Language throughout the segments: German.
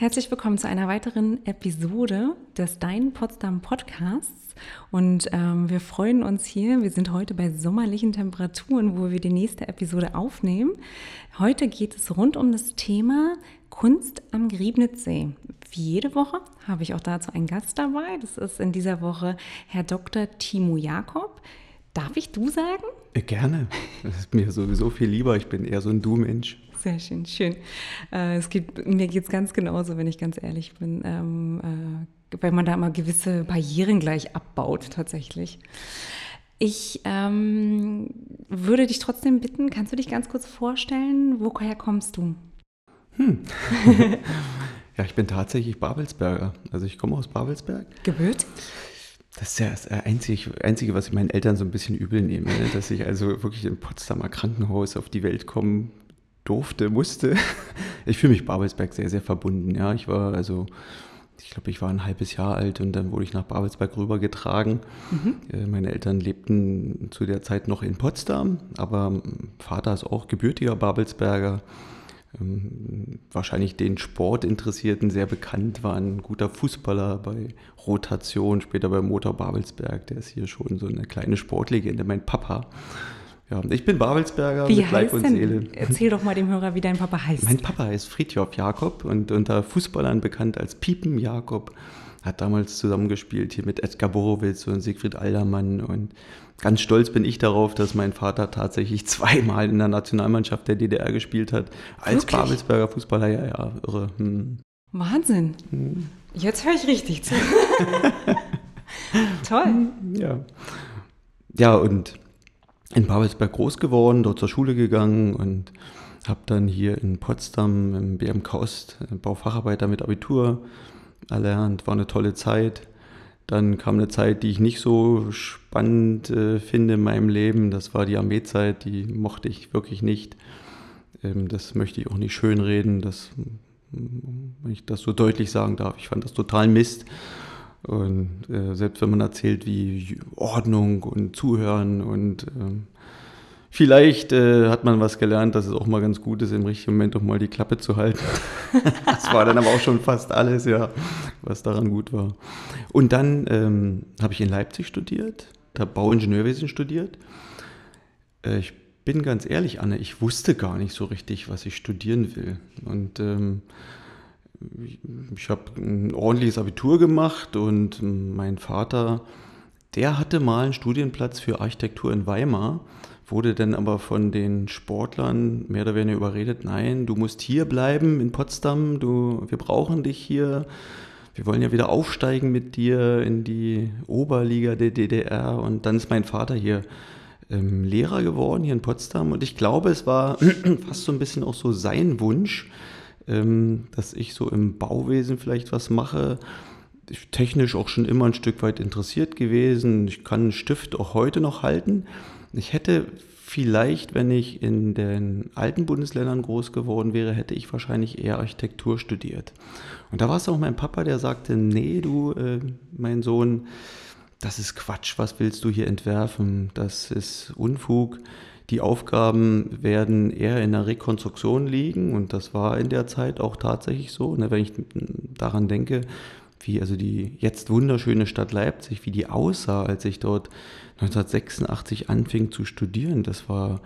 Herzlich willkommen zu einer weiteren Episode des Dein Potsdam Podcasts. Und ähm, wir freuen uns hier. Wir sind heute bei sommerlichen Temperaturen, wo wir die nächste Episode aufnehmen. Heute geht es rund um das Thema Kunst am Griebnitzsee. Wie jede Woche habe ich auch dazu einen Gast dabei. Das ist in dieser Woche Herr Dr. Timo Jakob. Darf ich du sagen? Äh, gerne. Das ist mir sowieso viel lieber. Ich bin eher so ein Du-Mensch. Sehr schön, schön. Äh, es geht, mir geht es ganz genauso, wenn ich ganz ehrlich bin, ähm, äh, weil man da immer gewisse Barrieren gleich abbaut tatsächlich. Ich ähm, würde dich trotzdem bitten, kannst du dich ganz kurz vorstellen, woher kommst du? Hm. ja, ich bin tatsächlich Babelsberger. Also ich komme aus Babelsberg. Gebürtig? Das ist ja das Einzige, Einzige, was ich meinen Eltern so ein bisschen übel nehme, ne? dass ich also wirklich im Potsdamer Krankenhaus auf die Welt kommen durfte, musste. Ich fühle mich Babelsberg sehr, sehr verbunden. Ja, ich war also, ich glaube, ich war ein halbes Jahr alt und dann wurde ich nach Babelsberg rübergetragen. Mhm. Äh, meine Eltern lebten zu der Zeit noch in Potsdam, aber Vater ist auch gebürtiger Babelsberger. Ähm, wahrscheinlich den Sportinteressierten sehr bekannt, war ein guter Fußballer bei Rotation, später bei Motor Babelsberg. Der ist hier schon so eine kleine Sportlegende, mein Papa. Ja, ich bin Babelsberger wie mit Leib und denn? Seele. Erzähl doch mal dem Hörer, wie dein Papa heißt. Mein Papa heißt Friedjof Jakob und unter Fußballern bekannt als Piepen Jakob. Hat damals zusammengespielt hier mit Edgar Borowitz und Siegfried Aldermann. Und ganz stolz bin ich darauf, dass mein Vater tatsächlich zweimal in der Nationalmannschaft der DDR gespielt hat. Als Wirklich? Babelsberger Fußballer, ja, ja, irre. Hm. Wahnsinn. Hm. Jetzt höre ich richtig zu. Toll. Ja. Ja, und in Babelsberg groß geworden, dort zur Schule gegangen und habe dann hier in Potsdam im BMK Ost äh, Baufacharbeiter mit Abitur erlernt. War eine tolle Zeit. Dann kam eine Zeit, die ich nicht so spannend äh, finde in meinem Leben. Das war die Armeezeit, die mochte ich wirklich nicht. Ähm, das möchte ich auch nicht schönreden, dass, wenn ich das so deutlich sagen darf. Ich fand das total Mist. Und äh, selbst wenn man erzählt, wie Ordnung und Zuhören und äh, vielleicht äh, hat man was gelernt, dass es auch mal ganz gut ist, im richtigen Moment auch mal die Klappe zu halten. das war dann aber auch schon fast alles, ja, was daran gut war. Und dann ähm, habe ich in Leipzig studiert, da Bauingenieurwesen studiert. Äh, ich bin ganz ehrlich, Anne, ich wusste gar nicht so richtig, was ich studieren will. Und ähm, ich habe ein ordentliches Abitur gemacht und mein Vater, der hatte mal einen Studienplatz für Architektur in Weimar, wurde dann aber von den Sportlern mehr oder weniger überredet, nein, du musst hier bleiben in Potsdam, du, wir brauchen dich hier, wir wollen ja wieder aufsteigen mit dir in die Oberliga der DDR und dann ist mein Vater hier ähm, Lehrer geworden hier in Potsdam. Und ich glaube, es war fast so ein bisschen auch so sein Wunsch, dass ich so im Bauwesen vielleicht was mache. Ich technisch auch schon immer ein Stück weit interessiert gewesen. Ich kann einen Stift auch heute noch halten. Ich hätte vielleicht, wenn ich in den alten Bundesländern groß geworden wäre, hätte ich wahrscheinlich eher Architektur studiert. Und da war es auch mein Papa, der sagte, nee, du, äh, mein Sohn, das ist Quatsch, was willst du hier entwerfen? Das ist Unfug die Aufgaben werden eher in der Rekonstruktion liegen und das war in der Zeit auch tatsächlich so. Ne, wenn ich daran denke, wie also die jetzt wunderschöne Stadt Leipzig, wie die aussah, als ich dort 1986 anfing zu studieren, das war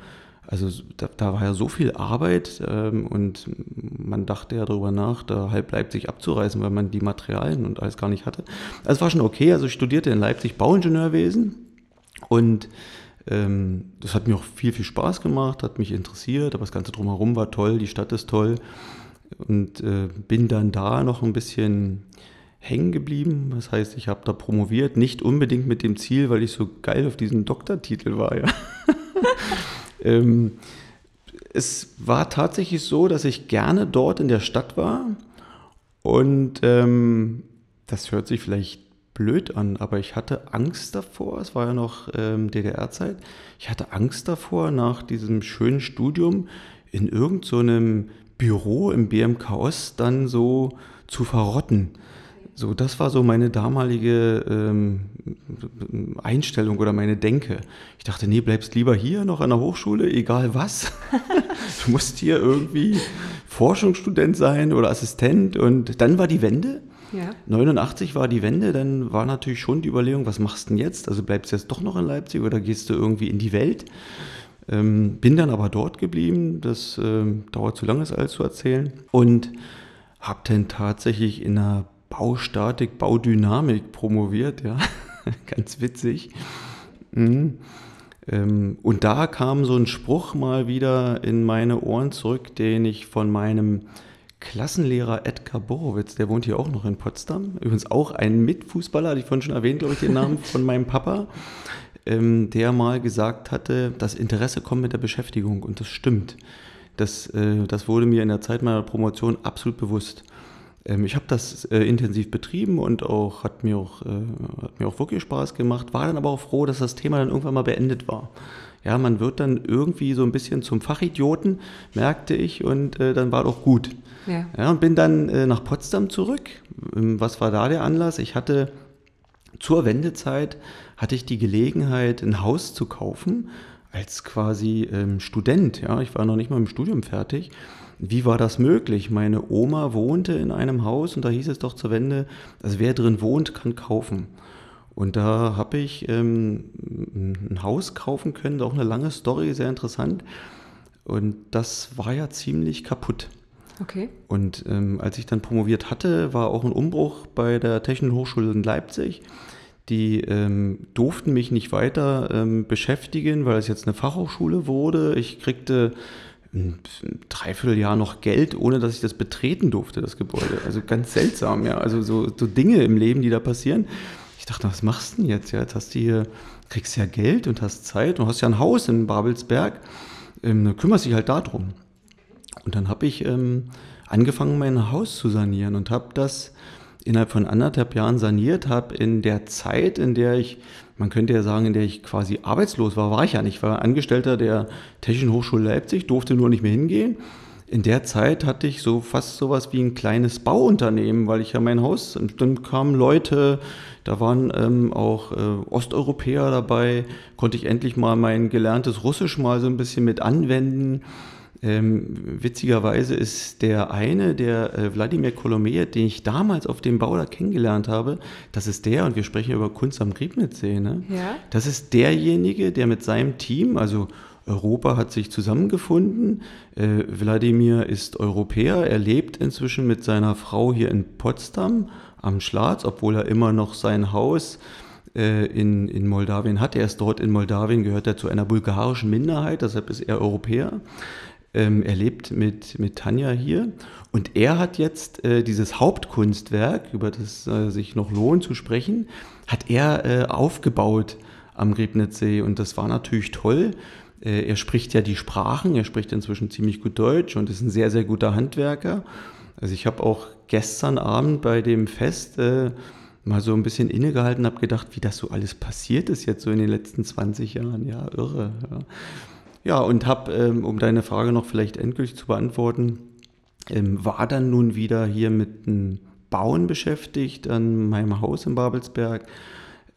also da, da war ja so viel Arbeit ähm, und man dachte ja darüber nach, da halb Leipzig abzureißen, weil man die Materialien und alles gar nicht hatte. Also es war schon okay. Also ich studierte in Leipzig Bauingenieurwesen und das hat mir auch viel, viel Spaß gemacht, hat mich interessiert, aber das Ganze drumherum war toll, die Stadt ist toll. Und äh, bin dann da noch ein bisschen hängen geblieben. Das heißt, ich habe da promoviert, nicht unbedingt mit dem Ziel, weil ich so geil auf diesen Doktortitel war. Ja. ähm, es war tatsächlich so, dass ich gerne dort in der Stadt war. Und ähm, das hört sich vielleicht blöd an, aber ich hatte Angst davor, es war ja noch ähm, DDR-Zeit, ich hatte Angst davor, nach diesem schönen Studium in irgendeinem so Büro im BMK Ost dann so zu verrotten. So, das war so meine damalige ähm, Einstellung oder meine Denke. Ich dachte, nee, bleibst lieber hier noch an der Hochschule, egal was. du musst hier irgendwie Forschungsstudent sein oder Assistent. Und dann war die Wende. Ja. 89 war die Wende, dann war natürlich schon die Überlegung, was machst du denn jetzt? Also bleibst du jetzt doch noch in Leipzig oder gehst du irgendwie in die Welt? Ähm, bin dann aber dort geblieben, das äh, dauert zu lange, es alles zu erzählen. Und habe dann tatsächlich in der Baustatik, Baudynamik promoviert, ja, ganz witzig. Mhm. Ähm, und da kam so ein Spruch mal wieder in meine Ohren zurück, den ich von meinem Klassenlehrer Edgar Borowitz, der wohnt hier auch noch in Potsdam, übrigens auch ein Mitfußballer, hatte ich vorhin schon erwähnt, glaube ich, den Namen von meinem Papa, ähm, der mal gesagt hatte, das Interesse kommt mit der Beschäftigung und das stimmt. Das, äh, das wurde mir in der Zeit meiner Promotion absolut bewusst. Ähm, ich habe das äh, intensiv betrieben und auch hat mir auch, äh, hat mir auch wirklich Spaß gemacht, war dann aber auch froh, dass das Thema dann irgendwann mal beendet war. Ja, man wird dann irgendwie so ein bisschen zum Fachidioten, merkte ich, und äh, dann war doch gut. Ja. ja. und bin dann äh, nach Potsdam zurück. Ähm, was war da der Anlass? Ich hatte zur Wendezeit hatte ich die Gelegenheit, ein Haus zu kaufen als quasi ähm, Student. Ja, ich war noch nicht mal im Studium fertig wie war das möglich? Meine Oma wohnte in einem Haus und da hieß es doch zur Wende, also wer drin wohnt, kann kaufen. Und da habe ich ähm, ein Haus kaufen können, auch eine lange Story, sehr interessant. Und das war ja ziemlich kaputt. Okay. Und ähm, als ich dann promoviert hatte, war auch ein Umbruch bei der Technischen Hochschule in Leipzig. Die ähm, durften mich nicht weiter ähm, beschäftigen, weil es jetzt eine Fachhochschule wurde. Ich kriegte ein Dreivierteljahr noch Geld, ohne dass ich das betreten durfte, das Gebäude. Also ganz seltsam, ja. Also so, so Dinge im Leben, die da passieren. Ich dachte, was machst du denn jetzt? Ja, jetzt hast du hier, kriegst ja Geld und hast Zeit und hast ja ein Haus in Babelsberg. Ähm, kümmerst dich halt darum. Und dann habe ich ähm, angefangen, mein Haus zu sanieren und habe das innerhalb von anderthalb Jahren saniert, habe in der Zeit, in der ich man könnte ja sagen, in der ich quasi arbeitslos war, war ich ja nicht. Ich war Angestellter der Technischen Hochschule Leipzig, durfte nur nicht mehr hingehen. In der Zeit hatte ich so fast sowas wie ein kleines Bauunternehmen, weil ich ja mein Haus, dann kamen Leute, da waren ähm, auch äh, Osteuropäer dabei, konnte ich endlich mal mein gelerntes Russisch mal so ein bisschen mit anwenden. Ähm, witzigerweise ist der eine, der äh, Wladimir Kolomejew, den ich damals auf dem Bau da kennengelernt habe, das ist der, und wir sprechen über Kunst am Griebnitzsee, ne? ja. das ist derjenige, der mit seinem Team, also Europa hat sich zusammengefunden. Äh, Wladimir ist Europäer. Er lebt inzwischen mit seiner Frau hier in Potsdam am Schlatz, obwohl er immer noch sein Haus äh, in, in Moldawien hat. Er ist dort in Moldawien, gehört er zu einer bulgarischen Minderheit, deshalb ist er Europäer. Ähm, er lebt mit, mit Tanja hier und er hat jetzt äh, dieses Hauptkunstwerk, über das äh, sich noch lohnt zu sprechen, hat er äh, aufgebaut am Griebnitzsee und das war natürlich toll. Äh, er spricht ja die Sprachen, er spricht inzwischen ziemlich gut Deutsch und ist ein sehr, sehr guter Handwerker. Also ich habe auch gestern Abend bei dem Fest äh, mal so ein bisschen innegehalten, habe gedacht, wie das so alles passiert ist jetzt so in den letzten 20 Jahren. Ja, irre. Ja. Ja, und habe, ähm, um deine Frage noch vielleicht endgültig zu beantworten, ähm, war dann nun wieder hier mit dem Bauen beschäftigt an meinem Haus in Babelsberg.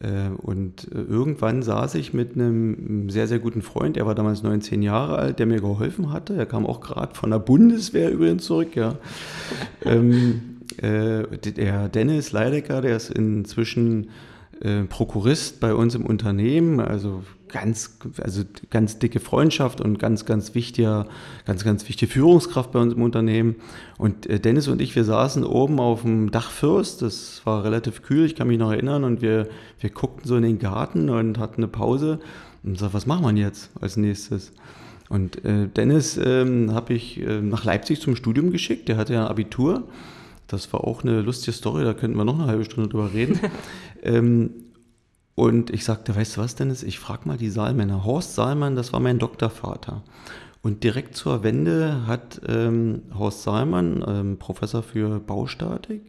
Äh, und äh, irgendwann saß ich mit einem sehr, sehr guten Freund, er war damals 19 Jahre alt, der mir geholfen hatte. Er kam auch gerade von der Bundeswehr übrigens zurück, ja. ähm, äh, der Dennis Leidecker, der ist inzwischen äh, Prokurist bei uns im Unternehmen, also ganz, also ganz dicke Freundschaft und ganz, ganz wichtiger, ganz, ganz wichtige Führungskraft bei uns im Unternehmen. Und äh, Dennis und ich, wir saßen oben auf dem Dachfürst, das war relativ kühl, ich kann mich noch erinnern, und wir, wir guckten so in den Garten und hatten eine Pause und sagten, was machen wir jetzt als nächstes? Und äh, Dennis ähm, habe ich äh, nach Leipzig zum Studium geschickt, der hatte ja ein Abitur. Das war auch eine lustige Story, da könnten wir noch eine halbe Stunde drüber reden. ähm, und ich sagte, weißt du was, Dennis, ich frage mal die Saalmänner. Horst Saalmann, das war mein Doktorvater. Und direkt zur Wende hat ähm, Horst Saalmann, ähm, Professor für Baustatik,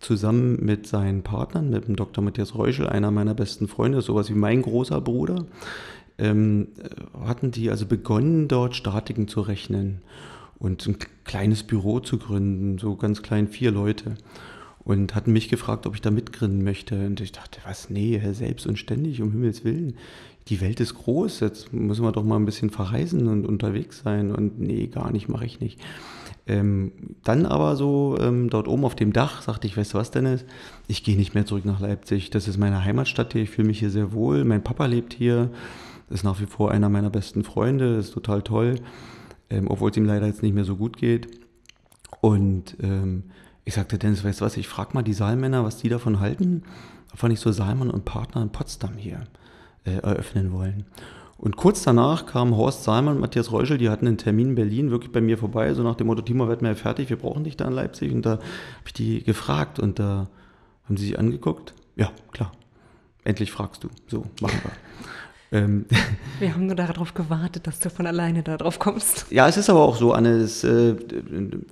zusammen mit seinen Partnern, mit dem Dr. Matthias Reuschel, einer meiner besten Freunde, sowas wie mein großer Bruder, ähm, hatten die also begonnen, dort Statiken zu rechnen und ein kleines Büro zu gründen, so ganz klein, vier Leute. und hatten mich gefragt, ob ich da mitgründen möchte. Und ich dachte, was, nee, selbst und ständig, um Himmels Willen. Die Welt ist groß, jetzt müssen wir doch mal ein bisschen verreisen und unterwegs sein. Und nee, gar nicht, mache ich nicht. Ähm, dann aber so ähm, dort oben auf dem Dach sagte ich, weißt du was, Dennis, ich gehe nicht mehr zurück nach Leipzig. Das ist meine Heimatstadt hier, ich fühle mich hier sehr wohl. Mein Papa lebt hier, ist nach wie vor einer meiner besten Freunde, ist total toll, ähm, obwohl es ihm leider jetzt nicht mehr so gut geht. Und ähm, ich sagte, Dennis, weißt du was, ich frage mal die Saalmänner, was die davon halten, ob wir nicht so Saalmann und Partner in Potsdam hier äh, eröffnen wollen. Und kurz danach kamen Horst Salmann und Matthias Reuschel, die hatten einen Termin in Berlin wirklich bei mir vorbei, so nach dem Motto, Timo, werden wir fertig, wir brauchen dich da in Leipzig. Und da habe ich die gefragt und da haben sie sich angeguckt. Ja, klar. Endlich fragst du. So, machen wir. Ähm, Wir haben nur darauf gewartet, dass du von alleine darauf kommst. Ja, es ist aber auch so, Anne, es, äh,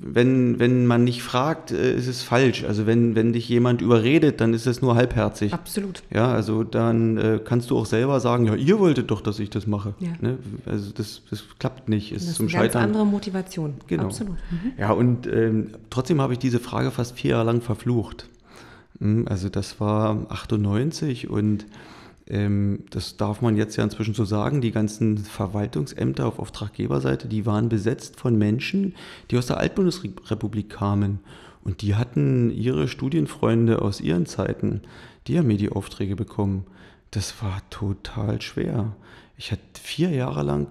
wenn, wenn man nicht fragt, äh, ist es falsch. Also wenn, wenn dich jemand überredet, dann ist es nur halbherzig. Absolut. Ja, also dann äh, kannst du auch selber sagen, ja, ihr wolltet doch, dass ich das mache. Ja. Ne? Also das, das klappt nicht. Ist das ist zum eine ganz andere Motivation. Genau. Absolut. Mhm. Ja, und ähm, trotzdem habe ich diese Frage fast vier Jahre lang verflucht. Hm, also das war 98 und das darf man jetzt ja inzwischen so sagen, die ganzen Verwaltungsämter auf Auftraggeberseite, die waren besetzt von Menschen, die aus der Altbundesrepublik kamen. Und die hatten ihre Studienfreunde aus ihren Zeiten, die haben mir die Aufträge bekommen. Das war total schwer. Ich hatte vier Jahre lang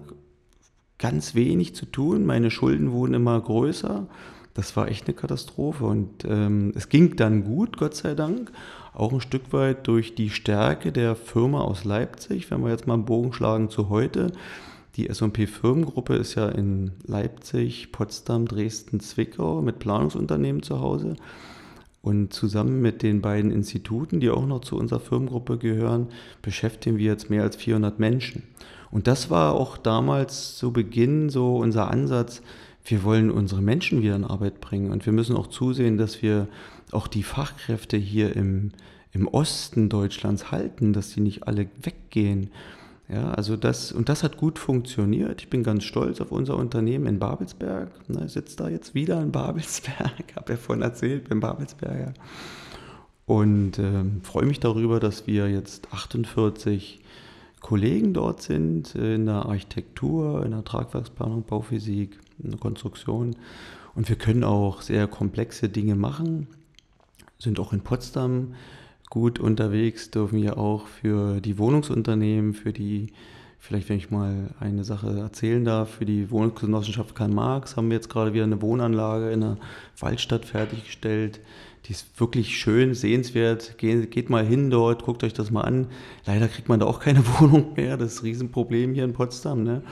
ganz wenig zu tun, meine Schulden wurden immer größer. Das war echt eine Katastrophe. Und ähm, es ging dann gut, Gott sei Dank auch ein Stück weit durch die Stärke der Firma aus Leipzig, wenn wir jetzt mal einen Bogen schlagen zu heute. Die S&P Firmengruppe ist ja in Leipzig, Potsdam, Dresden, Zwickau mit Planungsunternehmen zu Hause. Und zusammen mit den beiden Instituten, die auch noch zu unserer Firmengruppe gehören, beschäftigen wir jetzt mehr als 400 Menschen. Und das war auch damals zu Beginn so unser Ansatz, wir wollen unsere Menschen wieder in Arbeit bringen und wir müssen auch zusehen, dass wir auch die Fachkräfte hier im, im Osten Deutschlands halten, dass die nicht alle weggehen. Ja, also das, und das hat gut funktioniert. Ich bin ganz stolz auf unser Unternehmen in Babelsberg. ich sitze da jetzt wieder in Babelsberg, habe ja vorhin erzählt, bin Babelsberger. Und äh, freue mich darüber, dass wir jetzt 48 Kollegen dort sind in der Architektur, in der Tragwerksplanung, Bauphysik, in der Konstruktion. Und wir können auch sehr komplexe Dinge machen sind auch in Potsdam gut unterwegs, dürfen wir auch für die Wohnungsunternehmen, für die, vielleicht wenn ich mal eine Sache erzählen darf, für die Wohnungsgenossenschaft Karl Marx haben wir jetzt gerade wieder eine Wohnanlage in der Waldstadt fertiggestellt. Die ist wirklich schön, sehenswert. Geht, geht mal hin dort, guckt euch das mal an. Leider kriegt man da auch keine Wohnung mehr. Das ist ein Riesenproblem hier in Potsdam. Ne?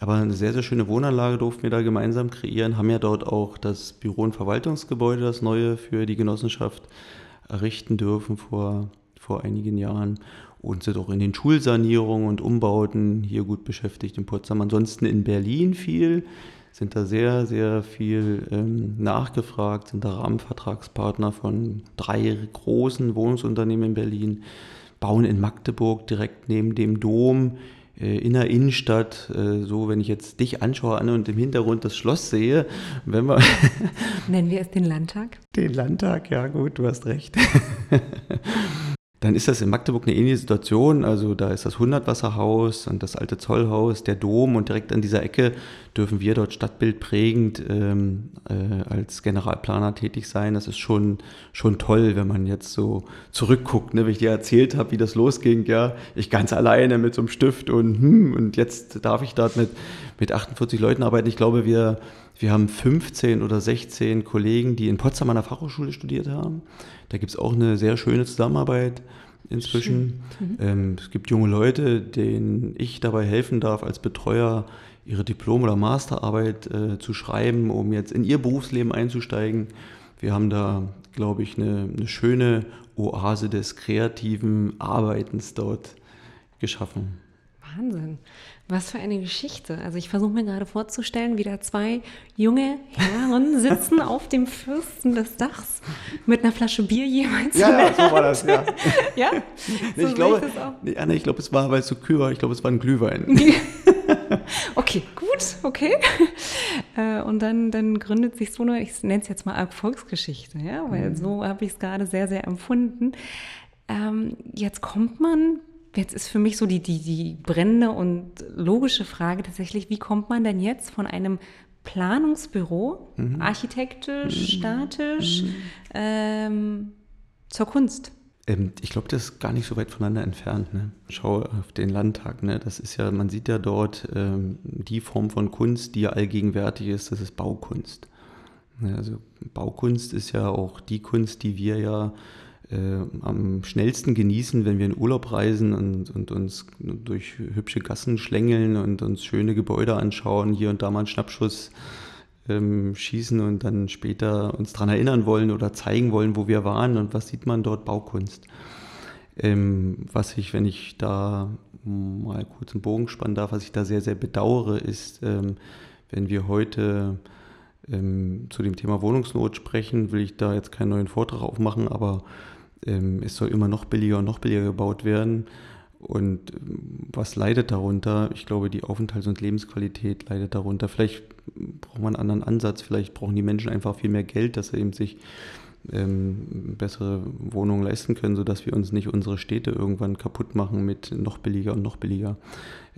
Aber eine sehr, sehr schöne Wohnanlage durften wir da gemeinsam kreieren, haben ja dort auch das Büro- und Verwaltungsgebäude, das neue für die Genossenschaft errichten dürfen vor, vor einigen Jahren. Und sind auch in den Schulsanierungen und Umbauten hier gut beschäftigt in Potsdam. Ansonsten in Berlin viel, sind da sehr, sehr viel ähm, nachgefragt, sind da Rahmenvertragspartner von drei großen Wohnungsunternehmen in Berlin, bauen in Magdeburg direkt neben dem Dom in der Innenstadt, äh, so wenn ich jetzt dich anschaue an und im Hintergrund das Schloss sehe, wenn wir Nennen wir es den Landtag? Den Landtag, ja gut, du hast recht. dann ist das in Magdeburg eine ähnliche Situation. Also da ist das Hundertwasserhaus und das alte Zollhaus, der Dom und direkt an dieser Ecke dürfen wir dort stadtbildprägend ähm, äh, als Generalplaner tätig sein. Das ist schon, schon toll, wenn man jetzt so zurückguckt, ne? wie ich dir erzählt habe, wie das losging. Ja, ich ganz alleine mit so einem Stift und, hm, und jetzt darf ich dort mit, mit 48 Leuten arbeiten. Ich glaube, wir, wir haben 15 oder 16 Kollegen, die in Potsdam an der Fachhochschule studiert haben. Da gibt es auch eine sehr schöne Zusammenarbeit inzwischen. Mhm. Ähm, es gibt junge Leute, denen ich dabei helfen darf, als Betreuer ihre Diplom- oder Masterarbeit äh, zu schreiben, um jetzt in ihr Berufsleben einzusteigen. Wir haben da, glaube ich, eine, eine schöne Oase des kreativen Arbeitens dort geschaffen. Wahnsinn. Was für eine Geschichte. Also ich versuche mir gerade vorzustellen, wie da zwei junge Herren sitzen auf dem Fürsten des Dachs mit einer Flasche Bier jeweils. Ja, ja so war das, ja. ja? Nee, so ich, glaube, ich, nee, nee, ich glaube, es war, weil es so kühl war, ich glaube, es war ein Glühwein. Okay, gut, okay. Äh, und dann, dann gründet sich so eine, ich nenne es jetzt mal Erfolgsgeschichte, ja, weil mhm. so habe ich es gerade sehr, sehr empfunden. Ähm, jetzt kommt man, jetzt ist für mich so die, die, die brennende und logische Frage tatsächlich, wie kommt man denn jetzt von einem Planungsbüro, mhm. architektisch, mhm. statisch, mhm. Ähm, zur Kunst? Ähm, ich glaube, das ist gar nicht so weit voneinander entfernt. Ne? Schau auf den Landtag. Ne? Das ist ja, man sieht ja dort ähm, die Form von Kunst, die ja allgegenwärtig ist, das ist Baukunst. Also Baukunst ist ja auch die Kunst, die wir ja am schnellsten genießen, wenn wir in Urlaub reisen und, und, uns durch hübsche Gassen schlängeln und uns schöne Gebäude anschauen, hier und da mal einen Schnappschuss ähm, schießen und dann später uns daran erinnern wollen oder zeigen wollen, wo wir waren und was sieht man dort? Baukunst. Ähm, was ich, wenn ich da mal kurz einen Bogen spannen darf, was ich da sehr, sehr bedauere, ist, ähm, wenn wir heute ähm, zu dem Thema Wohnungsnot sprechen, will ich da jetzt keinen neuen Vortrag aufmachen, aber es soll immer noch billiger und noch billiger gebaut werden. Und ähm, was leidet darunter? Ich glaube, die Aufenthalts- und Lebensqualität leidet darunter. Vielleicht braucht man einen anderen Ansatz, vielleicht brauchen die Menschen einfach viel mehr Geld, dass sie eben sich ähm, bessere Wohnungen leisten können, sodass wir uns nicht unsere Städte irgendwann kaputt machen mit noch billiger und noch billiger.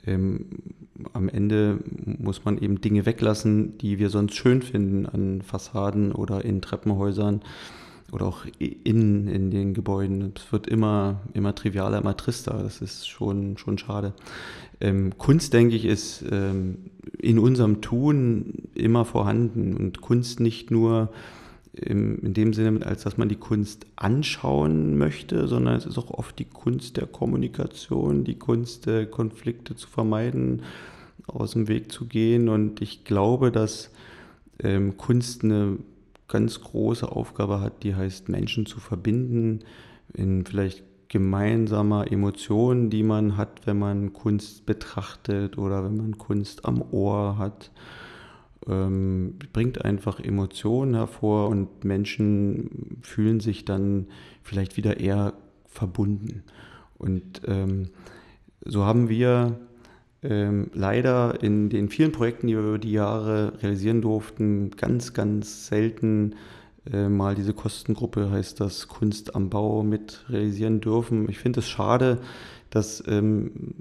Ähm, am Ende muss man eben Dinge weglassen, die wir sonst schön finden an Fassaden oder in Treppenhäusern oder auch innen in den Gebäuden. Es wird immer, immer trivialer, immer trister. Das ist schon, schon schade. Ähm, Kunst, denke ich, ist ähm, in unserem Tun immer vorhanden und Kunst nicht nur im, in dem Sinne, als dass man die Kunst anschauen möchte, sondern es ist auch oft die Kunst der Kommunikation, die Kunst, der Konflikte zu vermeiden, aus dem Weg zu gehen. Und ich glaube, dass ähm, Kunst eine ganz große Aufgabe hat, die heißt, Menschen zu verbinden in vielleicht gemeinsamer Emotionen, die man hat, wenn man Kunst betrachtet oder wenn man Kunst am Ohr hat. Ähm, bringt einfach Emotionen hervor und Menschen fühlen sich dann vielleicht wieder eher verbunden. Und ähm, so haben wir ähm, leider in den vielen Projekten, die wir über die Jahre realisieren durften, ganz, ganz selten äh, mal diese Kostengruppe, heißt das Kunst am Bau, mit realisieren dürfen. Ich finde es schade, dass ähm,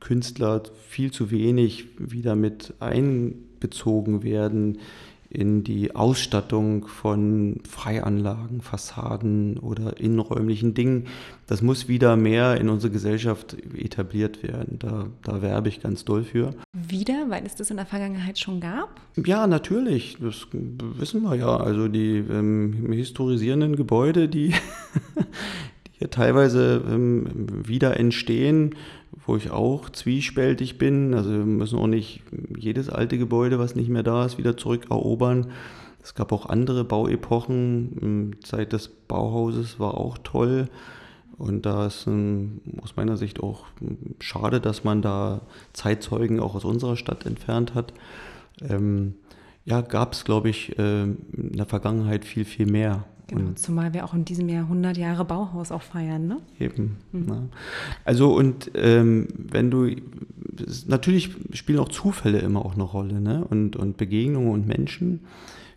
Künstler viel zu wenig wieder mit einbezogen werden in die Ausstattung von Freianlagen, Fassaden oder innenräumlichen Dingen. Das muss wieder mehr in unsere Gesellschaft etabliert werden. Da, da werbe ich ganz doll für. Wieder, weil es das in der Vergangenheit schon gab? Ja, natürlich. Das wissen wir ja. Also die ähm, historisierenden Gebäude, die, die hier teilweise ähm, wieder entstehen, wo ich auch zwiespältig bin. Also wir müssen auch nicht jedes alte Gebäude, was nicht mehr da ist, wieder zurückerobern. Es gab auch andere Bauepochen. Zeit des Bauhauses war auch toll. Und da ist ähm, aus meiner Sicht auch schade, dass man da Zeitzeugen auch aus unserer Stadt entfernt hat. Ähm, ja, gab es, glaube ich, äh, in der Vergangenheit viel, viel mehr. Genau, und zumal wir auch in diesem Jahr 100 Jahre Bauhaus auch feiern, ne? Eben. Mhm. Ne? Also und ähm, wenn du, natürlich spielen auch Zufälle immer auch eine Rolle, ne? Und, und Begegnungen und Menschen.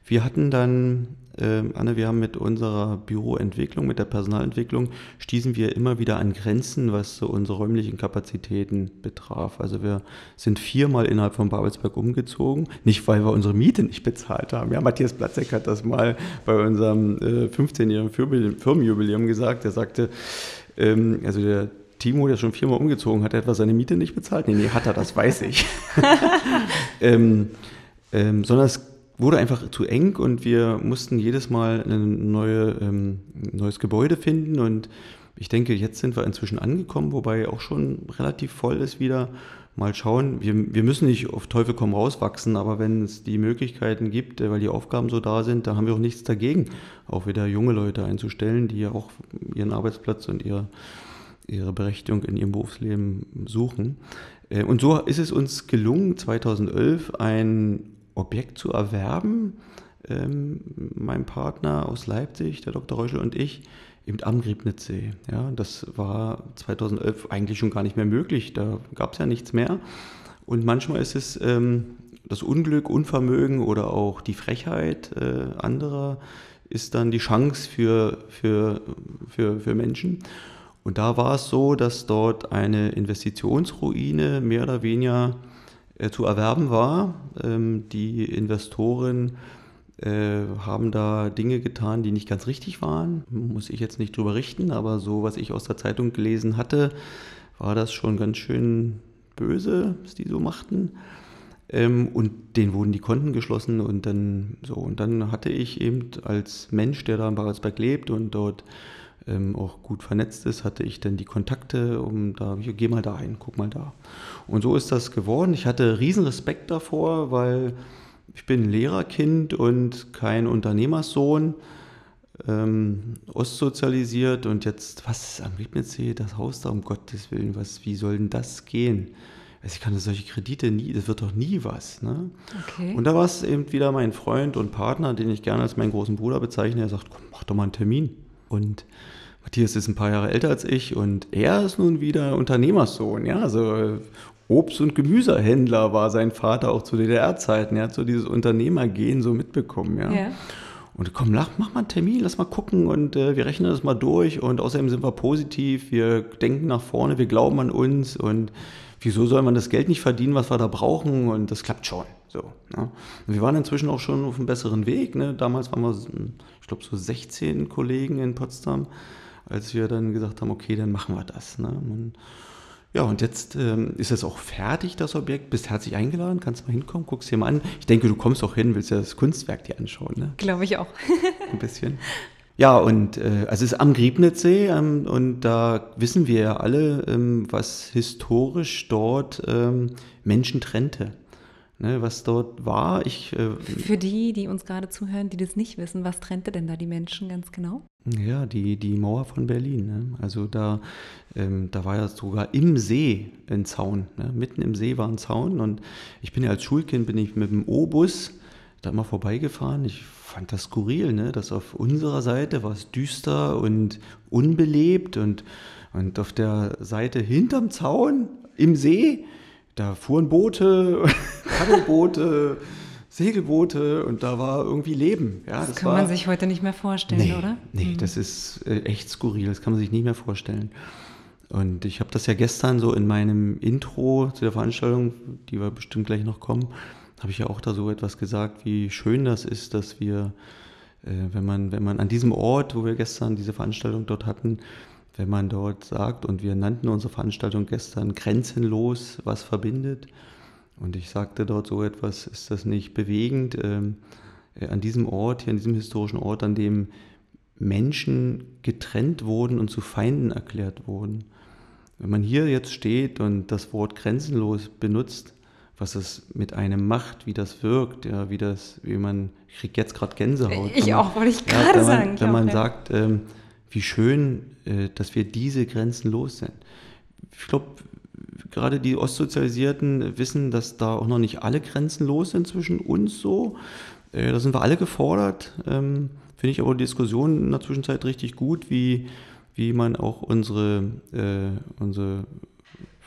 Wir hatten dann äh, Anne, wir haben mit unserer Büroentwicklung, mit der Personalentwicklung, stießen wir immer wieder an Grenzen, was so unsere räumlichen Kapazitäten betraf. Also wir sind viermal innerhalb von Babelsberg umgezogen, nicht weil wir unsere Miete nicht bezahlt haben. Ja, Matthias Platzek hat das mal bei unserem äh, 15-jährigen Firmenjubiläum gesagt. Er sagte, ähm, also der Timo, der schon viermal umgezogen hat, hat etwa seine Miete nicht bezahlt. Nee, nee, hat er, das weiß ich. ähm, ähm, sondern es wurde einfach zu eng und wir mussten jedes Mal ein neue, ähm, neues Gebäude finden und ich denke, jetzt sind wir inzwischen angekommen, wobei auch schon relativ voll ist wieder. Mal schauen, wir, wir müssen nicht auf Teufel komm raus wachsen, aber wenn es die Möglichkeiten gibt, äh, weil die Aufgaben so da sind, dann haben wir auch nichts dagegen, auch wieder junge Leute einzustellen, die ja auch ihren Arbeitsplatz und ihre, ihre Berechtigung in ihrem Berufsleben suchen. Äh, und so ist es uns gelungen, 2011 ein Objekt zu erwerben. Ähm, mein Partner aus Leipzig, der Dr. Reuschel und ich, eben am Griebnitzsee. Ja, das war 2011 eigentlich schon gar nicht mehr möglich, da gab es ja nichts mehr. Und manchmal ist es ähm, das Unglück, Unvermögen oder auch die Frechheit äh, anderer, ist dann die Chance für, für, für, für Menschen. Und da war es so, dass dort eine Investitionsruine mehr oder weniger zu erwerben war. Ähm, die Investoren äh, haben da Dinge getan, die nicht ganz richtig waren. Muss ich jetzt nicht drüber richten, aber so, was ich aus der Zeitung gelesen hatte, war das schon ganz schön böse, was die so machten. Ähm, und denen wurden die Konten geschlossen und dann so. Und dann hatte ich eben als Mensch, der da in Babelsberg lebt und dort ähm, auch gut vernetzt ist, hatte ich dann die Kontakte, um da, ich, geh mal da hin, guck mal da. Und so ist das geworden. Ich hatte riesen Respekt davor, weil ich bin ein Lehrerkind und kein Unternehmerssohn, ähm, ostsozialisiert und jetzt, was am Liebnitzsee, das Haus da, um Gottes Willen, was, wie soll denn das gehen? Also ich kann solche Kredite nie, das wird doch nie was. Ne? Okay. Und da war es eben wieder mein Freund und Partner, den ich gerne als meinen großen Bruder bezeichne, er sagt, komm, mach doch mal einen Termin. Und Matthias ist ein paar Jahre älter als ich und er ist nun wieder Unternehmerssohn, ja, also Obst- und Gemüsehändler war sein Vater auch zu DDR-Zeiten. Er hat so dieses Unternehmergehen so mitbekommen, ja. ja. Und komm, mach, mach mal einen Termin, lass mal gucken und äh, wir rechnen das mal durch und außerdem sind wir positiv, wir denken nach vorne, wir glauben an uns und wieso soll man das Geld nicht verdienen, was wir da brauchen und das klappt schon. So, ne? Wir waren inzwischen auch schon auf einem besseren Weg. Ne? Damals waren wir, ich glaube, so 16 Kollegen in Potsdam, als wir dann gesagt haben, okay, dann machen wir das. Ne? Und, ja, und jetzt ähm, ist es auch fertig, das Objekt. Bist herzlich eingeladen, kannst mal hinkommen, guckst dir mal an. Ich denke, du kommst auch hin, willst ja das Kunstwerk dir anschauen. Ne? Glaube ich auch. Ein bisschen. Ja, und äh, also es ist am Griebnitzsee ähm, und da wissen wir ja alle, ähm, was historisch dort ähm, Menschen trennte ne, was dort war. Ich, äh, Für die, die uns gerade zuhören, die das nicht wissen, was trennte denn da die Menschen ganz genau? Ja, die, die Mauer von Berlin. Ne? Also da, ähm, da war ja sogar im See ein Zaun. Ne? Mitten im See war ein Zaun und ich bin ja als Schulkind bin ich mit dem O-Bus da mal vorbeigefahren. Ich fand das skurril, ne? dass auf unserer Seite war es düster und unbelebt und, und auf der Seite hinterm Zaun im See da fuhren Boote, Paddelboote, Segelboote und da war irgendwie Leben. Ja, das, das kann war, man sich heute nicht mehr vorstellen, nee, oder? Nee, mhm. das ist äh, echt skurril, das kann man sich nicht mehr vorstellen. Und ich habe das ja gestern so in meinem Intro zu der Veranstaltung, die wir bestimmt gleich noch kommen, habe ich ja auch da so etwas gesagt, wie schön das ist, dass wir, äh, wenn man, wenn man an diesem Ort, wo wir gestern diese Veranstaltung dort hatten, wenn man dort sagt, und wir nannten unsere Veranstaltung gestern grenzenlos, was verbindet. Und ich sagte dort so etwas, ist das nicht bewegend, ähm, äh, an diesem Ort, hier an diesem historischen Ort, an dem Menschen getrennt wurden und zu Feinden erklärt wurden. Wenn man hier jetzt steht und das Wort grenzenlos benutzt, was es mit einem macht, wie das wirkt, ja, wie das, wie man, ich kriege jetzt gerade Gänsehaut. Ich auch, wollte ich gerade ja, sagen. Wenn man, sagt, ähm, wie schön, äh, dass wir diese Grenzen los sind. Ich glaube, gerade die Ostsozialisierten wissen, dass da auch noch nicht alle Grenzen los sind zwischen uns so. Äh, da sind wir alle gefordert. Ähm, finde ich aber die Diskussion in der Zwischenzeit richtig gut, wie, wie man auch unsere, äh, unsere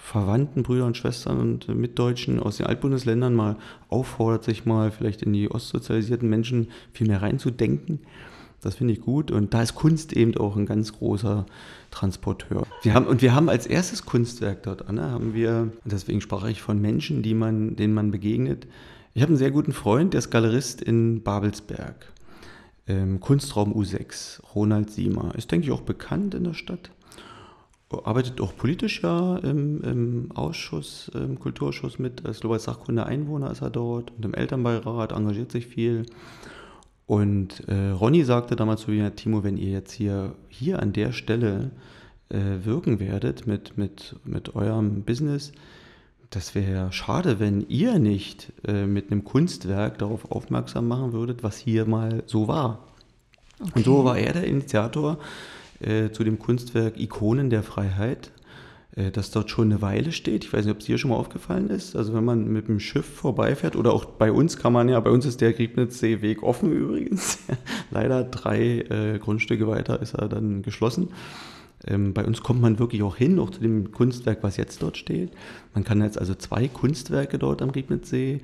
Verwandten, Brüder und Schwestern und Mitdeutschen aus den Altbundesländern mal auffordert, sich mal vielleicht in die ostsozialisierten Menschen viel mehr reinzudenken. Das finde ich gut. Und da ist Kunst eben auch ein ganz großer Transporteur. Wir haben, und wir haben als erstes Kunstwerk dort, Anna, haben wir, deswegen sprach ich von Menschen, die man, denen man begegnet. Ich habe einen sehr guten Freund, der ist Galerist in Babelsberg. Ähm, Kunstraum U6, Ronald Siemer. Ist, denke ich, auch bekannt in der Stadt. Arbeitet auch politisch ja im, im Ausschuss, im Kulturausschuss mit. Als Global Sachkunde Einwohner ist er dort und im Elternbeirat, engagiert sich viel. Und äh, Ronny sagte damals zu mir, Timo, wenn ihr jetzt hier, hier an der Stelle äh, wirken werdet mit, mit, mit eurem Business, das wäre schade, wenn ihr nicht äh, mit einem Kunstwerk darauf aufmerksam machen würdet, was hier mal so war. Okay. Und so war er der Initiator äh, zu dem Kunstwerk Ikonen der Freiheit, äh, das dort schon eine Weile steht. Ich weiß nicht, ob es dir schon mal aufgefallen ist. Also wenn man mit dem Schiff vorbeifährt oder auch bei uns kann man ja, bei uns ist der Griebnitzseeweg offen übrigens. Leider drei äh, Grundstücke weiter ist er dann geschlossen. Ähm, bei uns kommt man wirklich auch hin, auch zu dem Kunstwerk, was jetzt dort steht. Man kann jetzt also zwei Kunstwerke dort am Riebnitzsee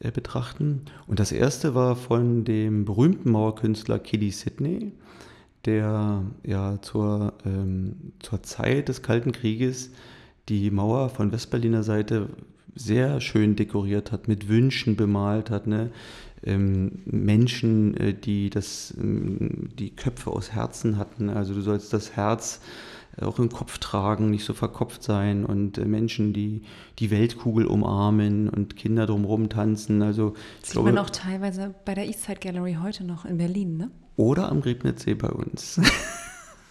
äh, betrachten. Und das erste war von dem berühmten Mauerkünstler Kitty Sidney, der ja zur, ähm, zur Zeit des Kalten Krieges die Mauer von Westberliner Seite sehr schön dekoriert hat, mit Wünschen bemalt hat, ne? Ähm, Menschen, äh, die das, ähm, die Köpfe aus Herzen hatten. Also du sollst das Herz auch im Kopf tragen, nicht so verkopft sein und äh, Menschen, die die Weltkugel umarmen und Kinder drumherum tanzen. Also sieht glaube, man auch teilweise bei der Eastside Gallery heute noch in Berlin, ne? Oder am Griebnitzsee bei uns.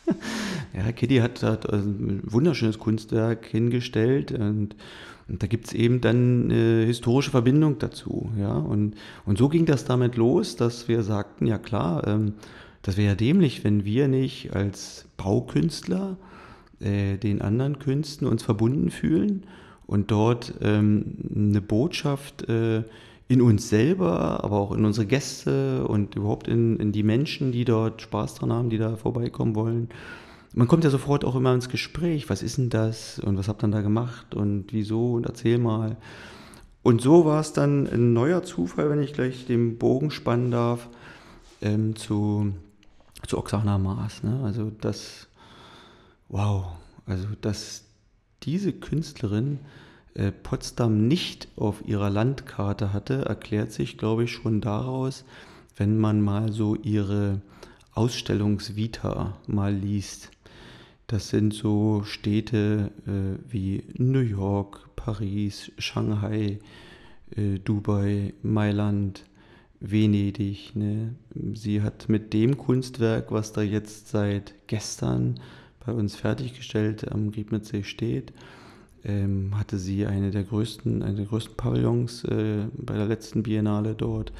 ja, Kitty hat, hat ein wunderschönes Kunstwerk hingestellt und und da gibt es eben dann eine historische Verbindung dazu. Ja? Und, und so ging das damit los, dass wir sagten, ja klar, ähm, das wäre ja dämlich, wenn wir nicht als Baukünstler äh, den anderen Künsten uns verbunden fühlen und dort ähm, eine Botschaft äh, in uns selber, aber auch in unsere Gäste und überhaupt in, in die Menschen, die dort Spaß dran haben, die da vorbeikommen wollen, man kommt ja sofort auch immer ins Gespräch, was ist denn das und was habt ihr da gemacht und wieso und erzähl mal. Und so war es dann ein neuer Zufall, wenn ich gleich den Bogen spannen darf, ähm, zu, zu Oksana Maas. Ne? Also das, wow, also dass diese Künstlerin äh, Potsdam nicht auf ihrer Landkarte hatte, erklärt sich, glaube ich, schon daraus, wenn man mal so ihre Ausstellungsvita mal liest. Das sind so Städte äh, wie New York, Paris, Shanghai, äh, Dubai, Mailand, Venedig. Ne? Sie hat mit dem Kunstwerk, was da jetzt seit gestern bei uns fertiggestellt am Griebnitzsee steht, ähm, hatte sie eine der größten, eine der größten Pavillons äh, bei der letzten Biennale dort.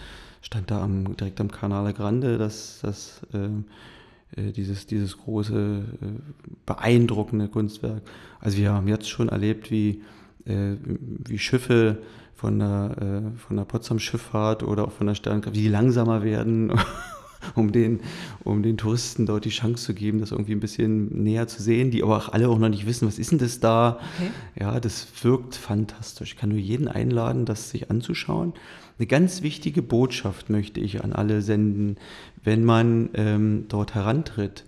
Stand da am, direkt am Canale Grande, das, das äh, äh, dieses, dieses große, äh, beeindruckende Kunstwerk. Also wir haben jetzt schon erlebt, wie, äh, wie Schiffe von der, von der Potsdam-Schifffahrt oder auch von der Sternkraft, wie die langsamer werden, um den, um den Touristen dort die Chance zu geben, das irgendwie ein bisschen näher zu sehen, die aber auch alle auch noch nicht wissen, was ist denn das da? Okay. Ja, das wirkt fantastisch. Ich kann nur jeden einladen, das sich anzuschauen. Eine ganz wichtige Botschaft möchte ich an alle senden. Wenn man ähm, dort herantritt,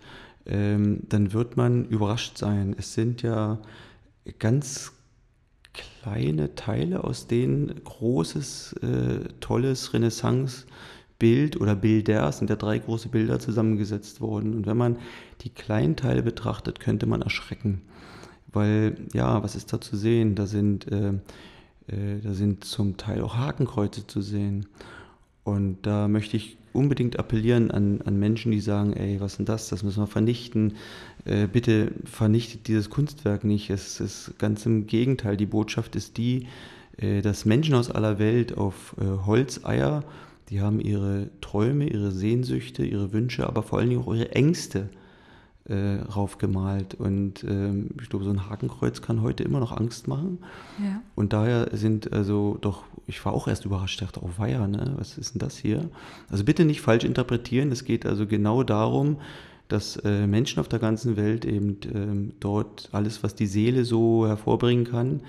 ähm, dann wird man überrascht sein. Es sind ja ganz kleine Teile, aus denen großes, äh, tolles Renaissance-Bild oder Bilder, sind ja drei große Bilder zusammengesetzt worden. Und wenn man die kleinen Teile betrachtet, könnte man erschrecken. Weil, ja, was ist da zu sehen? Da sind äh, äh, da sind zum Teil auch Hakenkreuze zu sehen. Und da möchte ich unbedingt appellieren an, an Menschen, die sagen, ey, was ist denn das, das müssen wir vernichten. Äh, bitte vernichtet dieses Kunstwerk nicht. Es ist ganz im Gegenteil. Die Botschaft ist die, äh, dass Menschen aus aller Welt auf äh, Holzeier, die haben ihre Träume, ihre Sehnsüchte, ihre Wünsche, aber vor allen Dingen auch ihre Ängste äh, raufgemalt. Und ähm, ich glaube, so ein Hakenkreuz kann heute immer noch Angst machen. Ja. Und daher sind also doch, ich war auch erst überrascht, dachte, oh weia, ne? was ist denn das hier? Also bitte nicht falsch interpretieren. Es geht also genau darum, dass äh, Menschen auf der ganzen Welt eben ähm, dort alles, was die Seele so hervorbringen kann,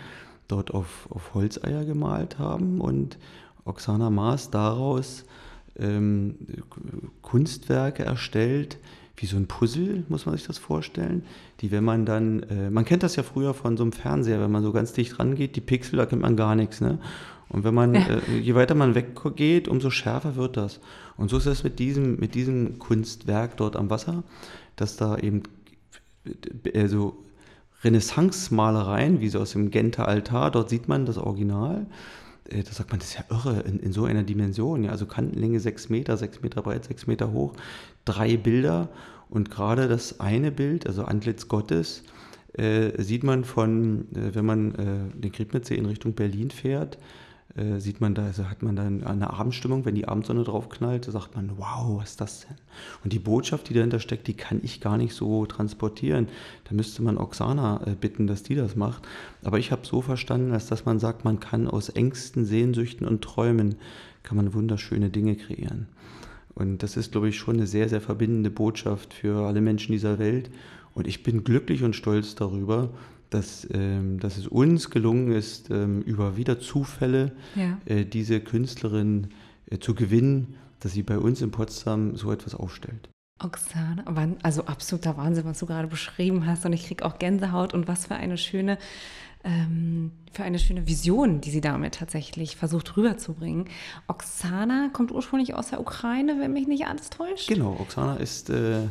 dort auf, auf Holzeier gemalt haben und Oksana Maas daraus ähm, Kunstwerke erstellt, wie so ein Puzzle, muss man sich das vorstellen. Die, wenn man dann, äh, man kennt das ja früher von so einem Fernseher, wenn man so ganz dicht rangeht, die Pixel, da kennt man gar nichts. Ne? Und wenn man, ja. äh, je weiter man weggeht, umso schärfer wird das. Und so ist es mit diesem, mit diesem Kunstwerk dort am Wasser, dass da eben äh, so Renaissance-Malereien, wie so aus dem Genter Altar, dort sieht man das Original. Äh, da sagt man, das ist ja irre, in, in so einer Dimension. Ja, also Kantenlänge 6 Meter, 6 Meter breit, 6 Meter hoch, drei Bilder. Und gerade das eine Bild, also Antlitz Gottes, äh, sieht man von, äh, wenn man äh, den Griebnitzsee in Richtung Berlin fährt, äh, sieht man da, also hat man dann eine Abendstimmung, wenn die Abendsonne drauf knallt, da sagt man, wow, was ist das denn? Und die Botschaft, die dahinter steckt, die kann ich gar nicht so transportieren. Da müsste man Oksana äh, bitten, dass die das macht. Aber ich habe so verstanden, als dass man sagt, man kann aus Ängsten, Sehnsüchten und Träumen, kann man wunderschöne Dinge kreieren. Und das ist, glaube ich, schon eine sehr, sehr verbindende Botschaft für alle Menschen dieser Welt. Und ich bin glücklich und stolz darüber, dass, ähm, dass es uns gelungen ist, ähm, über wieder Zufälle ja. äh, diese Künstlerin äh, zu gewinnen, dass sie bei uns in Potsdam so etwas aufstellt. Oksana, also absoluter Wahnsinn, was du gerade beschrieben hast. Und ich kriege auch Gänsehaut und was für eine schöne, ähm, für eine schöne Vision, die sie damit tatsächlich versucht rüberzubringen. Oksana kommt ursprünglich aus der Ukraine, wenn mich nicht alles täuscht. Genau, Oksana ist äh, äh,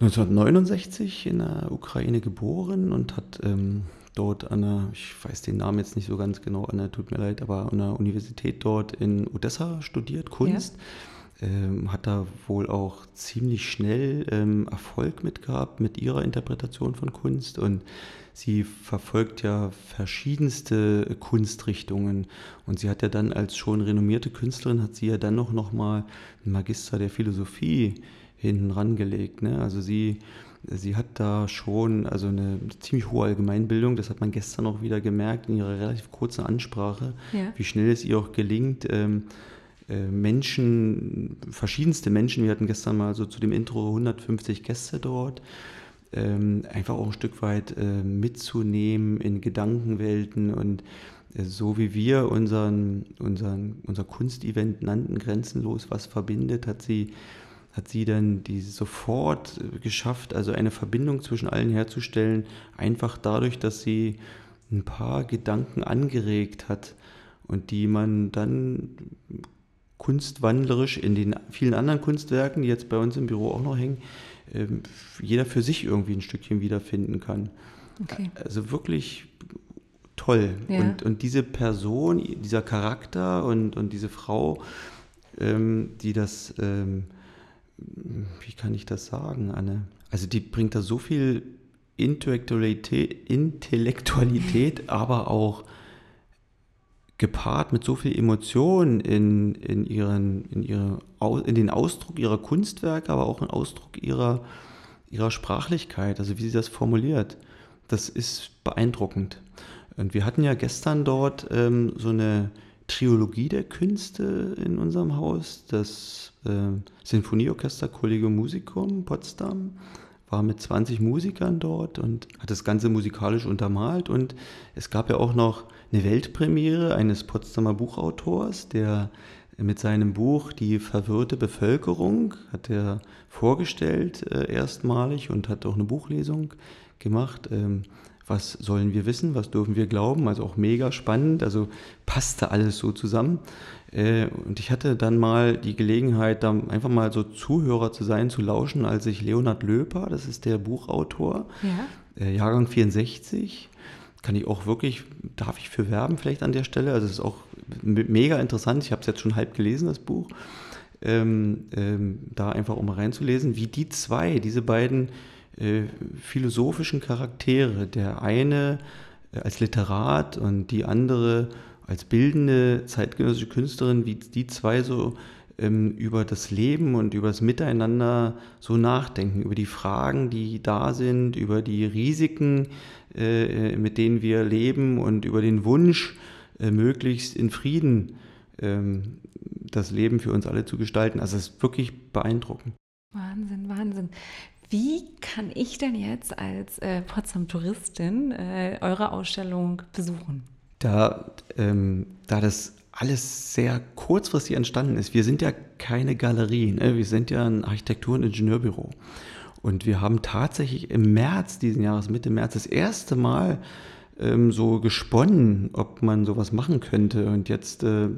1969 in der Ukraine geboren und hat ähm, dort an der, ich weiß den Namen jetzt nicht so ganz genau, an der, tut mir leid, aber an der Universität dort in Odessa studiert, Kunst. Ja. Ähm, hat da wohl auch ziemlich schnell ähm, Erfolg mit gehabt mit ihrer Interpretation von Kunst und sie verfolgt ja verschiedenste Kunstrichtungen und sie hat ja dann als schon renommierte Künstlerin hat sie ja dann noch, noch mal einen Magister der Philosophie hinten rangelegt. Ne? Also sie, sie hat da schon also eine ziemlich hohe Allgemeinbildung, das hat man gestern auch wieder gemerkt in ihrer relativ kurzen Ansprache, ja. wie schnell es ihr auch gelingt, ähm, äh, Menschen, verschiedenste Menschen, wir hatten gestern mal so zu dem Intro 150 Gäste dort, ähm, einfach auch ein Stück weit äh, mitzunehmen in Gedankenwelten und äh, so wie wir unseren, unseren, unser Kunstevent nannten, Grenzenlos, was verbindet, hat sie hat sie dann die sofort geschafft, also eine Verbindung zwischen allen herzustellen, einfach dadurch, dass sie ein paar Gedanken angeregt hat und die man dann kunstwandlerisch in den vielen anderen Kunstwerken, die jetzt bei uns im Büro auch noch hängen, ähm, jeder für sich irgendwie ein Stückchen wiederfinden kann. Okay. Also wirklich toll. Ja. Und, und diese Person, dieser Charakter und, und diese Frau, ähm, die das ähm, wie kann ich das sagen, Anne? Also die bringt da so viel Intellektualität, Intellektualität aber auch gepaart mit so viel Emotion in, in, ihren, in, ihre, in den Ausdruck ihrer Kunstwerke, aber auch in Ausdruck ihrer, ihrer Sprachlichkeit, also wie sie das formuliert. Das ist beeindruckend. Und wir hatten ja gestern dort ähm, so eine Triologie der Künste in unserem Haus. Das äh, Sinfonieorchester Collegium Musicum Potsdam war mit 20 Musikern dort und hat das Ganze musikalisch untermalt. Und es gab ja auch noch eine Weltpremiere eines Potsdamer Buchautors, der mit seinem Buch Die verwirrte Bevölkerung hat er vorgestellt äh, erstmalig und hat auch eine Buchlesung gemacht. Ähm, was sollen wir wissen, was dürfen wir glauben, also auch mega spannend, also passte alles so zusammen. Äh, und ich hatte dann mal die Gelegenheit, da einfach mal so Zuhörer zu sein, zu lauschen, als ich Leonhard Löper, das ist der Buchautor, ja. Äh, Jahrgang 64, kann ich auch wirklich, darf ich für werben vielleicht an der Stelle, also es ist auch mega interessant, ich habe es jetzt schon halb gelesen, das Buch, ähm, ähm, da einfach um reinzulesen, wie die zwei, diese beiden äh, philosophischen Charaktere. Der eine äh, als Literat und die andere als bildende zeitgenössische Künstlerin, wie die zwei so ähm, über das Leben und über das Miteinander so nachdenken, über die Fragen, die da sind, über die Risiken, äh, mit denen wir leben und über den Wunsch, äh, möglichst in Frieden ähm, das Leben für uns alle zu gestalten. Also es ist wirklich beeindruckend. Wahnsinn, Wahnsinn. Wie kann ich denn jetzt als äh, Potsdam-Touristin äh, eure Ausstellung besuchen? Da, ähm, da das alles sehr kurzfristig entstanden ist, wir sind ja keine Galerie, ne? wir sind ja ein Architektur- und Ingenieurbüro. Und wir haben tatsächlich im März diesen Jahres, Mitte März, das erste Mal ähm, so gesponnen, ob man sowas machen könnte. Und jetzt äh,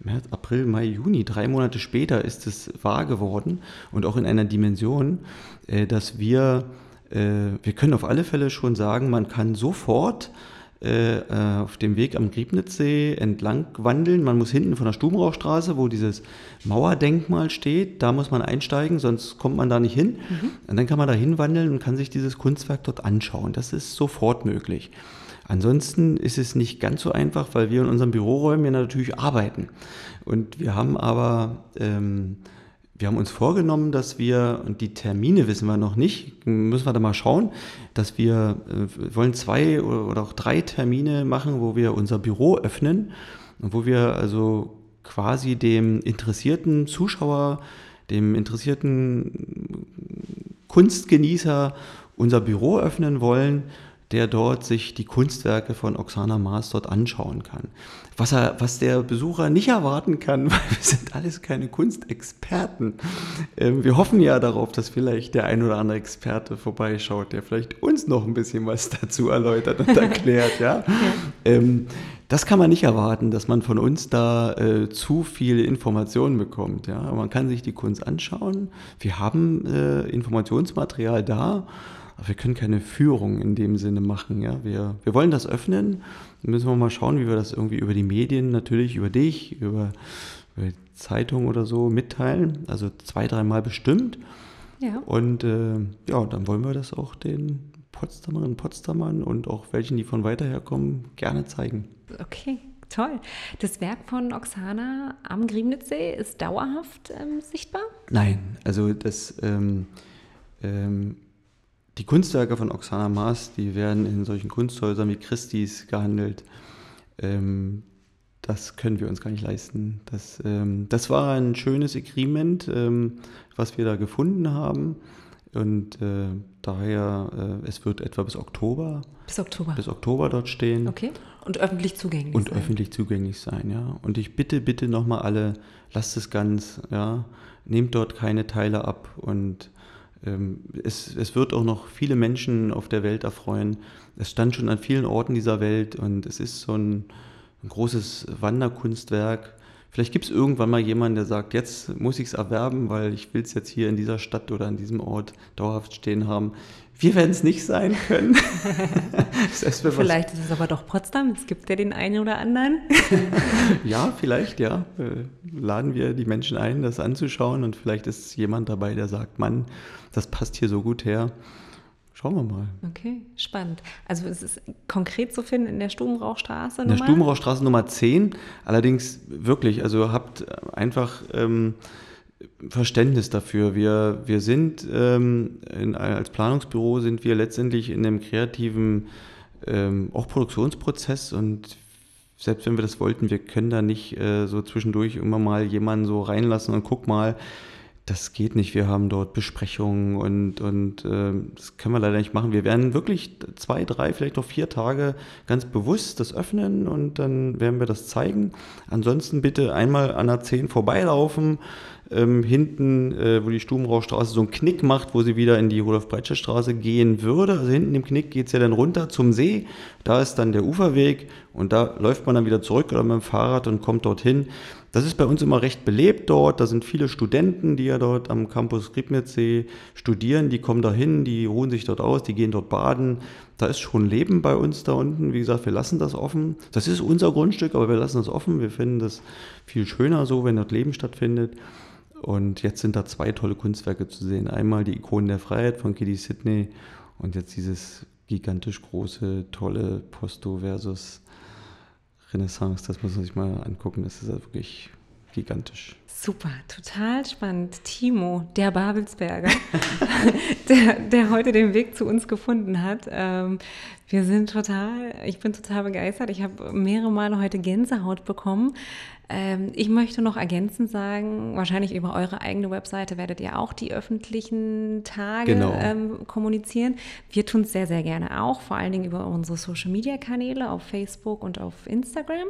März, April, Mai, Juni, drei Monate später ist es wahr geworden und auch in einer Dimension, äh, dass wir, äh, wir können auf alle Fälle schon sagen, man kann sofort äh, auf dem Weg am Griebnitzsee entlang wandeln. Man muss hinten von der Stubenrauchstraße, wo dieses Mauerdenkmal steht, da muss man einsteigen, sonst kommt man da nicht hin. Mhm. Und dann kann man da hinwandeln und kann sich dieses Kunstwerk dort anschauen. Das ist sofort möglich. Ansonsten ist es nicht ganz so einfach, weil wir in unseren Büroräumen ja natürlich arbeiten. Und wir haben aber, ähm, wir haben uns vorgenommen, dass wir, und die Termine wissen wir noch nicht, müssen wir da mal schauen, dass wir äh, wollen zwei oder auch drei Termine machen, wo wir unser Büro öffnen und wo wir also quasi dem interessierten Zuschauer, dem interessierten Kunstgenießer unser Büro öffnen wollen, der dort sich die Kunstwerke von Oksana Maas dort anschauen kann. Was, er, was der Besucher nicht erwarten kann, weil wir sind alles keine Kunstexperten. Ähm, wir hoffen ja darauf, dass vielleicht der ein oder andere Experte vorbeischaut, der vielleicht uns noch ein bisschen was dazu erläutert und erklärt. ja? Ähm, das kann man nicht erwarten, dass man von uns da äh, zu viele Informationen bekommt. Ja? Man kann sich die Kunst anschauen. Wir haben äh, Informationsmaterial da aber wir können keine Führung in dem Sinne machen. Ja? Wir, wir wollen das öffnen. Dann müssen wir mal schauen, wie wir das irgendwie über die Medien, natürlich über dich, über, über die Zeitung oder so mitteilen. Also zwei, dreimal bestimmt. Ja. Und äh, ja, dann wollen wir das auch den Potsdamerinnen und Potsdamern und auch welchen, die von weiter herkommen, gerne zeigen. Okay, toll. Das Werk von Oksana am Griebnitzsee ist dauerhaft ähm, sichtbar? Nein, also das ähm, ähm, die Kunstwerke von Oksana Maas, die werden in solchen Kunsthäusern wie Christie's gehandelt. Ähm, das können wir uns gar nicht leisten. Das, ähm, das war ein schönes Agreement, ähm, was wir da gefunden haben. Und äh, daher, äh, es wird etwa bis Oktober. Bis Oktober. Bis Oktober dort stehen. Okay. Und öffentlich zugänglich Und sein. öffentlich zugänglich sein, ja. Und ich bitte, bitte nochmal alle, lasst es ganz, ja. Nehmt dort keine Teile ab und es, es, wird auch noch viele Menschen auf der Welt erfreuen. Es stand schon an vielen Orten dieser Welt und es ist so ein, ein großes Wanderkunstwerk. Vielleicht gibt es irgendwann mal jemanden, der sagt, jetzt muss ich es erwerben, weil ich will es jetzt hier in dieser Stadt oder an diesem Ort dauerhaft stehen haben. Wir werden es nicht sein können. vielleicht ist es aber doch Potsdam. Es gibt ja den einen oder anderen. ja, vielleicht, ja. Laden wir die Menschen ein, das anzuschauen und vielleicht ist jemand dabei, der sagt, Mann, das passt hier so gut her. Schauen wir mal. Okay, spannend. Also es ist konkret zu finden in der Stubenrauchstraße In der Stubenrauchstraße Nummer 10. Allerdings wirklich, also habt einfach... Ähm, Verständnis dafür. Wir, wir sind ähm, in, als Planungsbüro sind wir letztendlich in einem kreativen ähm, auch Produktionsprozess und selbst wenn wir das wollten, wir können da nicht äh, so zwischendurch immer mal jemanden so reinlassen und guck mal, das geht nicht. Wir haben dort Besprechungen und, und äh, das können wir leider nicht machen. Wir werden wirklich zwei, drei, vielleicht noch vier Tage ganz bewusst das öffnen und dann werden wir das zeigen. Ansonsten bitte einmal an der 10 vorbeilaufen ähm, hinten, äh, wo die Stubenrauchstraße so einen Knick macht, wo sie wieder in die Rudolf-Breitscher-Straße gehen würde. Also hinten im Knick geht es ja dann runter zum See. Da ist dann der Uferweg und da läuft man dann wieder zurück oder mit dem Fahrrad und kommt dorthin. Das ist bei uns immer recht belebt dort. Da sind viele Studenten, die ja dort am Campus Griebnitzsee studieren. Die kommen da hin, die ruhen sich dort aus, die gehen dort baden. Da ist schon Leben bei uns da unten. Wie gesagt, wir lassen das offen. Das ist unser Grundstück, aber wir lassen das offen. Wir finden das viel schöner so, wenn dort Leben stattfindet. Und jetzt sind da zwei tolle Kunstwerke zu sehen. Einmal die Ikonen der Freiheit von Kitty Sidney und jetzt dieses gigantisch große, tolle Posto versus Renaissance. Das muss man sich mal angucken. Das ist ja wirklich gigantisch. Super, total spannend. Timo, der Babelsberger, der, der heute den Weg zu uns gefunden hat. Ähm, wir sind total, ich bin total begeistert. Ich habe mehrere Male heute Gänsehaut bekommen. Ähm, ich möchte noch ergänzend sagen, wahrscheinlich über eure eigene Webseite werdet ihr auch die öffentlichen Tage genau. ähm, kommunizieren. Wir tun es sehr, sehr gerne auch, vor allen Dingen über unsere Social-Media-Kanäle auf Facebook und auf Instagram.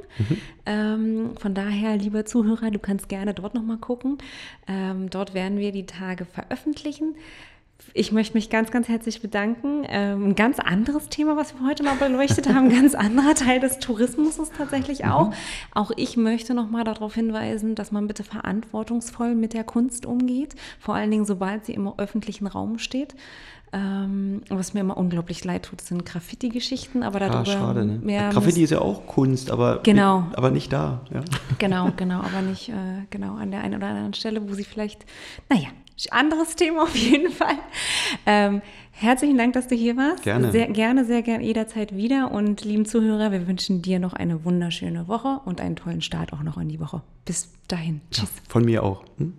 Mhm. Von daher, lieber Zuhörer, du kannst gerne dort nochmal gucken. Ähm, dort werden wir die Tage veröffentlichen. Ich möchte mich ganz, ganz herzlich bedanken. Ähm, ein ganz anderes Thema, was wir heute mal beleuchtet haben, ein ganz anderer Teil des Tourismus ist tatsächlich auch. Mhm. Auch ich möchte noch mal darauf hinweisen, dass man bitte verantwortungsvoll mit der Kunst umgeht, vor allen Dingen sobald sie im öffentlichen Raum steht. Ähm, was mir immer unglaublich leid tut, sind Graffiti-Geschichten, aber darüber ah, schade, ne? mehr Graffiti ist ja auch Kunst, aber, genau. aber nicht da. Ja. Genau, genau, aber nicht äh, genau an der einen oder anderen Stelle, wo sie vielleicht, naja, anderes Thema auf jeden Fall. Ähm, herzlichen Dank, dass du hier warst. Gerne. Sehr gerne, sehr gerne jederzeit wieder. Und lieben Zuhörer, wir wünschen dir noch eine wunderschöne Woche und einen tollen Start auch noch in die Woche. Bis dahin. Tschüss. Ja, von mir auch. Hm?